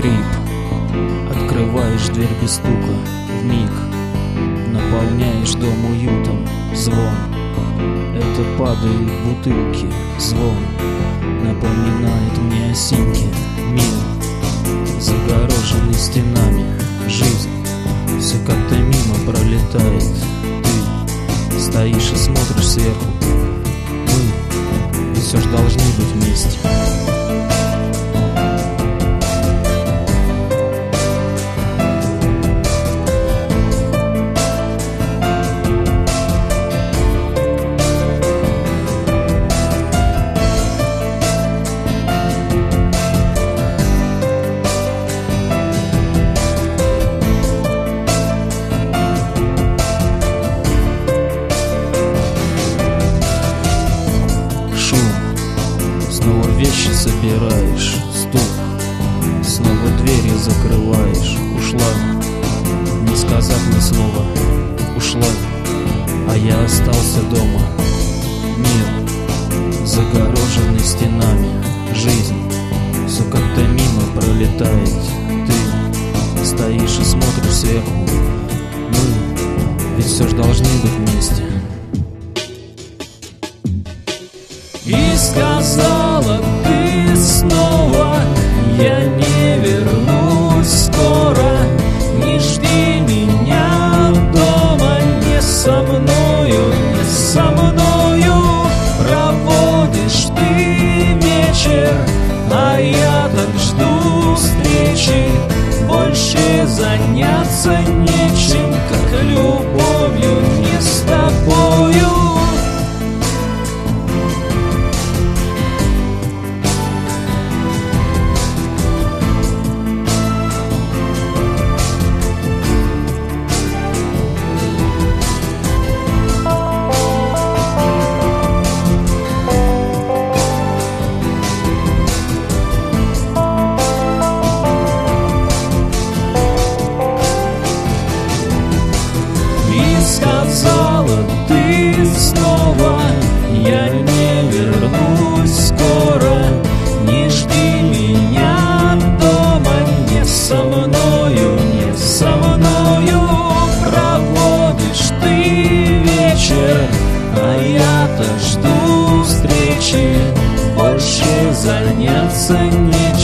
Открываешь дверь без стука, в миг Наполняешь дом уютом, звон. Это падают бутылки, звон Напоминает мне осинки, мир Загороженный стенами, жизнь Все как-то мимо пролетает. Ты стоишь и смотришь сверху Сказав ни слова, ушла А я остался дома. Мир, загороженный стенами Жизнь, все как-то мимо пролетает. Ты стоишь и смотришь сверху. Мы ведь все ж должны быть вместе. И сказала ты снова Я не вернусь ничем, как любовью не стать. заняться нечем.